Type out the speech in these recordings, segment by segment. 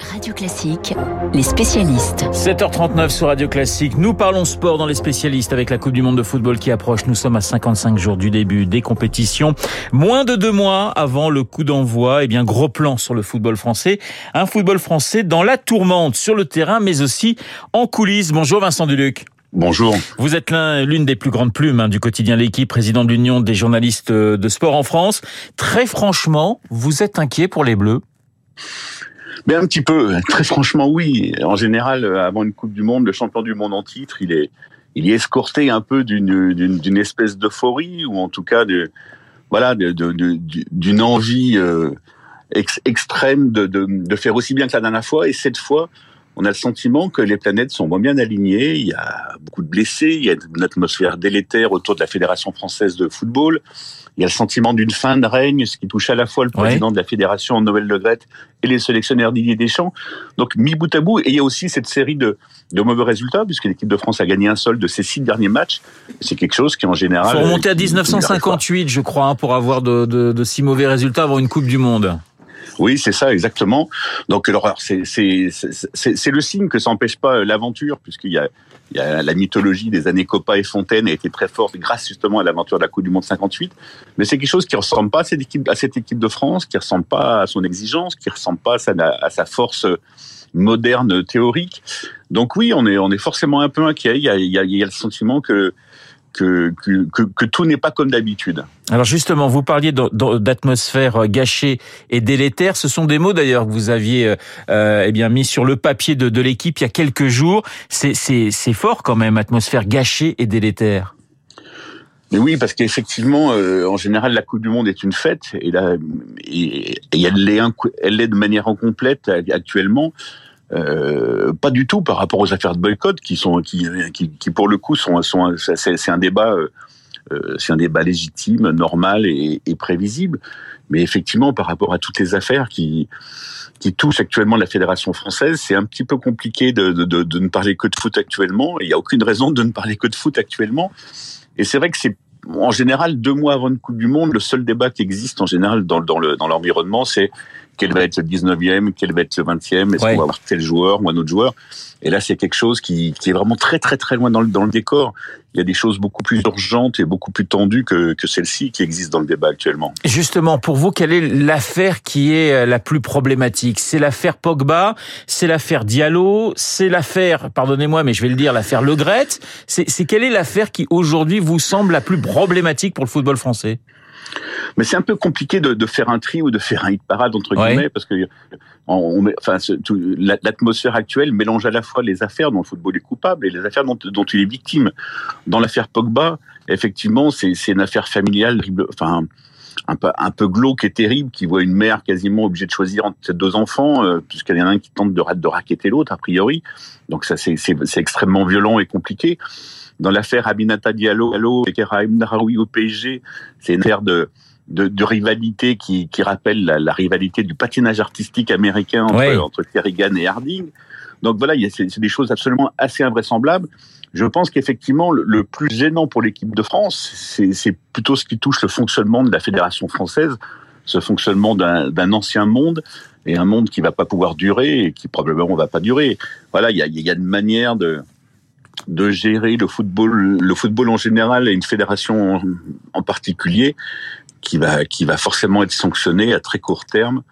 Radio Classique, les spécialistes. 7h39 sur Radio Classique. Nous parlons sport dans les spécialistes avec la Coupe du Monde de football qui approche. Nous sommes à 55 jours du début des compétitions. Moins de deux mois avant le coup d'envoi. Eh bien, gros plan sur le football français. Un football français dans la tourmente, sur le terrain, mais aussi en coulisses. Bonjour Vincent Duluc. Bonjour. Vous êtes l'une des plus grandes plumes hein, du quotidien L'équipe, président de l'Union des journalistes de sport en France. Très franchement, vous êtes inquiet pour les Bleus? Mais un petit peu, très franchement, oui. En général, avant une Coupe du Monde, le champion du monde en titre, il est, il est escorté un peu d'une, espèce d'euphorie ou en tout cas de, voilà, d'une envie euh, extrême de, de, de faire aussi bien que la dernière fois. Et cette fois, on a le sentiment que les planètes sont moins bien alignées. Il y a beaucoup de blessés, il y a une atmosphère délétère autour de la Fédération française de football. Il y a le sentiment d'une fin de règne, ce qui touche à la fois le président de la fédération, Noël Le Gret, et les sélectionneurs Didier Deschamps. Donc, mis bout à bout, et il y a aussi cette série de, de mauvais résultats, puisque l'équipe de France a gagné un seul de ses six derniers matchs. C'est quelque chose qui, en général... Il faut remonter à 1958, je crois, hein, pour avoir de, de, de si mauvais résultats avant une Coupe du Monde. Oui, c'est ça exactement. Donc l'horreur, c'est le signe que ça pas l'aventure, puisqu'il y a il y a la mythologie des années Copa et Fontaine a été très forte grâce justement à l'aventure de la Coupe du Monde 58. Mais c'est quelque chose qui ressemble pas à cette équipe, à cette équipe de France, qui ressemble pas à son exigence, qui ressemble pas à sa, à sa force moderne théorique. Donc oui, on est on est forcément un peu inquiet. Il y a, il y a, il y a le sentiment que que, que, que, tout n'est pas comme d'habitude. Alors justement, vous parliez d'atmosphère gâchée et délétère. Ce sont des mots d'ailleurs que vous aviez euh, eh bien mis sur le papier de, de l'équipe il y a quelques jours. C'est fort quand même, atmosphère gâchée et délétère. Mais oui, parce qu'effectivement, euh, en général, la Coupe du Monde est une fête et, là, et, et elle l'est de manière incomplète actuellement. Euh, pas du tout par rapport aux affaires de boycott qui sont qui, qui, qui pour le coup sont, sont c'est un débat euh, euh, c'est un débat légitime, normal et, et, prévisible. Mais effectivement, par rapport à toutes les affaires qui qui touchent actuellement la fédération française, c'est un petit peu compliqué de, de, de, ne parler que de foot actuellement. Il n'y a aucune raison de ne parler que de foot actuellement. Et c'est vrai que c'est en général deux mois avant une Coupe du Monde, le seul débat qui existe en général dans, dans le dans l'environnement, c'est quel va être le 19e, quel va être le 20e, est-ce qu'on va avoir tel joueur ou un autre joueur. Et là, c'est quelque chose qui, qui, est vraiment très très très loin dans le, dans le décor. Il y a des choses beaucoup plus urgentes et beaucoup plus tendues que, que celles-ci qui existent dans le débat actuellement. Justement, pour vous, quelle est l'affaire qui est euh, la plus problématique? C'est l'affaire Pogba, c'est l'affaire Diallo, c'est l'affaire, pardonnez-moi, mais je vais le dire, l'affaire Le Gret. C'est quelle est l'affaire qui aujourd'hui vous semble la plus problématique pour le football français? Mais c'est un peu compliqué de, de, faire un tri ou de faire un hit parade entre guillemets parce que on, met, enfin, l'atmosphère actuelle mélange à la fois les affaires dont le football est coupable et les affaires dont, dont il est victime. Dans l'affaire Pogba, effectivement, c'est une affaire familiale, enfin un peu, un peu glauque et terrible, qui voit une mère quasiment obligée de choisir entre ses deux enfants, euh, puisqu'il y en a un qui tente de, de raqueter l'autre, a priori. Donc ça, c'est extrêmement violent et compliqué. Dans l'affaire Abinata Diallo et Keraim Naraoui au PSG, c'est une affaire de, de, de, rivalité qui, qui rappelle la, la, rivalité du patinage artistique américain entre, entre Kerrigan et Harding. Donc voilà, c'est des choses absolument assez invraisemblables. Je pense qu'effectivement, le, le, plus gênant pour l'équipe de France, c'est plutôt ce qui touche le fonctionnement de la fédération française, ce fonctionnement d'un ancien monde et un monde qui va pas pouvoir durer et qui probablement va pas durer. Voilà, il y a, y a une manière de, de gérer le football, le football en général et une fédération en particulier qui va, qui va forcément être sanctionné à très court terme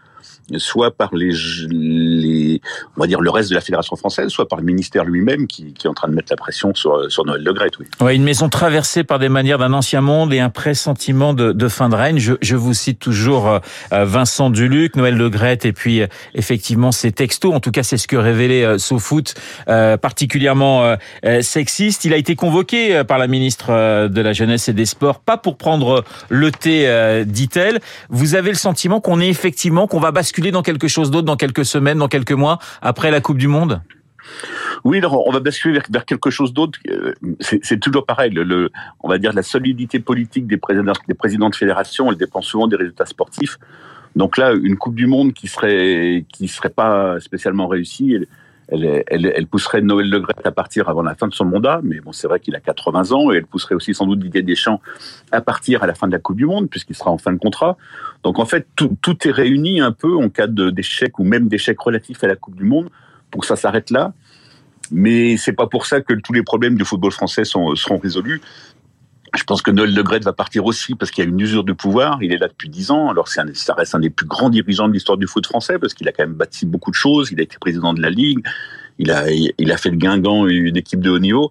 soit par les, les, on va dire le reste de la fédération française, soit par le ministère lui-même qui, qui, est en train de mettre la pression sur, sur Noël Le Gret. Oui. Ouais, une maison traversée par des manières d'un ancien monde et un pressentiment de, de fin de règne. Je, je, vous cite toujours euh, Vincent Duluc, Noël Le Gret, et puis euh, effectivement ces textos. En tout cas, c'est ce que révélait euh, SoFoot, euh, particulièrement sexiste. Il a été convoqué par la ministre de la Jeunesse et des Sports, pas pour prendre le thé, dit-elle. Vous avez le sentiment qu'on est effectivement qu'on va basculer dans quelque chose d'autre dans quelques semaines, dans quelques mois, après la Coupe du Monde? Oui, alors on va basculer vers, quelque chose d'autre. Euh, c'est toujours pareil. Le, on va dire la solidité politique des présidents, des présidents de fédération, elle dépend souvent des résultats sportifs. Donc là, une Coupe du Monde qui serait qui serait pas spécialement réussie, elle, pousserait Noël Le Gret à partir avant la fin de son mandat, mais bon, c'est vrai qu'il a 80 ans, et elle pousserait aussi sans doute Didier Deschamps à partir à la fin de la Coupe du Monde, puisqu'il sera en fin de contrat. Donc en fait, tout, est réuni un peu en cas d'échec ou même d'échec relatif à la Coupe du Monde pour que ça s'arrête là. Mais c'est pas pour ça que tous les problèmes du football français seront résolus. Je pense que Noël Le va partir aussi parce qu'il y a une usure de pouvoir. Il est là depuis dix ans. Alors c'est ça reste un des plus grands dirigeants de l'histoire du foot français parce qu'il a quand même bâti beaucoup de choses. Il a été président de la Ligue. Il a, il a fait le Guingamp, une équipe de haut niveau.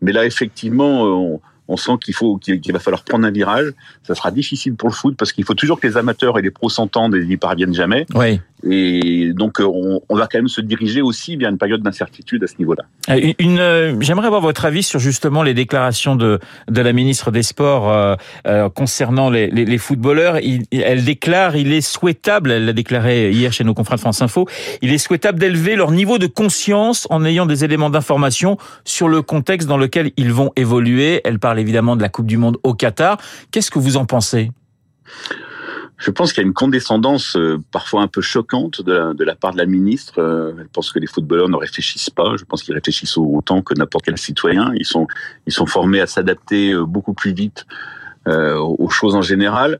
Mais là, effectivement, on, on sent qu'il faut qu'il va falloir prendre un virage. Ça sera difficile pour le foot parce qu'il faut toujours que les amateurs et les pros s'entendent et ils n'y parviennent jamais. Oui. Et donc euh, on, on, va quand même se diriger aussi vers une période d'incertitude à ce niveau-là. Euh, une, euh, j'aimerais avoir votre avis sur justement les déclarations de de la ministre des Sports euh, concernant les, les, les footballeurs. Il, elle déclare, il est souhaitable, elle l'a déclaré hier chez nos confrères de France Info, il est souhaitable d'élever leur niveau de conscience en ayant des éléments d'information sur le contexte dans lequel ils vont évoluer. Elle parle évidemment de la Coupe du Monde au Qatar. Qu'est-ce que vous en pensez? Je pense qu'il y a une condescendance euh, parfois un peu choquante de la, de la, part de la ministre. Euh, elle pense que les footballeurs ne réfléchissent pas. Je pense qu'ils réfléchissent autant que n'importe quel citoyen. Ils sont, ils sont formés à s'adapter euh, beaucoup plus vite euh, aux choses en général.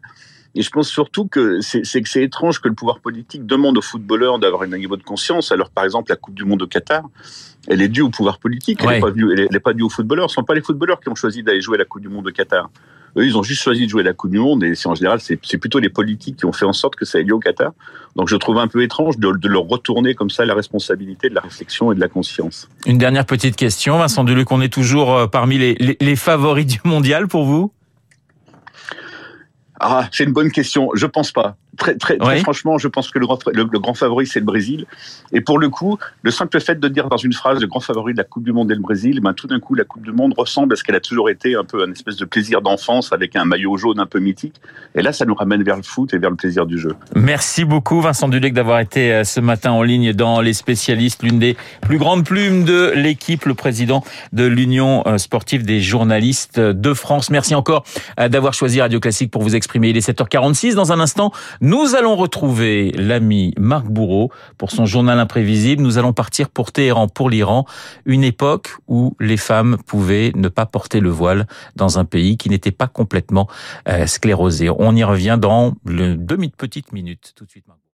Et je pense surtout que c'est que c'est étrange que le pouvoir politique demande aux footballeurs d'avoir un niveau de conscience. Alors, par exemple, la Coupe du Monde au Qatar, elle est due au pouvoir politique, elle n'est pas, due, elle est pas due aux footballeurs. Ce ne sont pas les footballeurs qui ont choisi d'aller jouer la Coupe du Monde au Qatar. Eux, ils ont juste choisi de jouer la Coupe du Monde et c'est en général, c'est plutôt les politiques qui ont fait en sorte que ça ait lieu au Qatar. Donc je trouve un peu étrange de, de, leur retourner comme ça la responsabilité de la réflexion et de la conscience. Une dernière petite question, Vincent Duluc, on est toujours euh, parmi les, les, les favoris du mondial pour vous? Ah, c'est une bonne question. Je pense pas. Très, très, très franchement, je pense que le grand, le, le grand favori, c'est le Brésil. Et pour le coup, le simple fait de dire dans une phrase le grand favori de la Coupe du Monde est le Brésil, ben, tout d'un coup, la Coupe du Monde ressemble à ce qu'elle a toujours été, un peu un espèce de plaisir d'enfance avec un maillot jaune un peu mythique. Et là, ça nous ramène vers le foot et vers le plaisir du jeu. Merci beaucoup, Vincent Dulec, d'avoir été euh, ce matin en ligne dans Les Spécialistes, l'une des plus grandes plumes de l'équipe, le président de l'Union euh, sportive des journalistes de France. Merci encore euh, d'avoir choisi Radio Classique pour vous exprimer. Il est 7h46. Dans un instant, nous allons retrouver l'ami Marc Bourreau pour son journal imprévisible. Nous allons partir pour Téhéran, pour l'Iran, une époque où les femmes pouvaient ne pas porter le voile dans un pays qui n'était pas complètement euh, sclérosé. On y revient dans le demi petite minute. Tout de suite.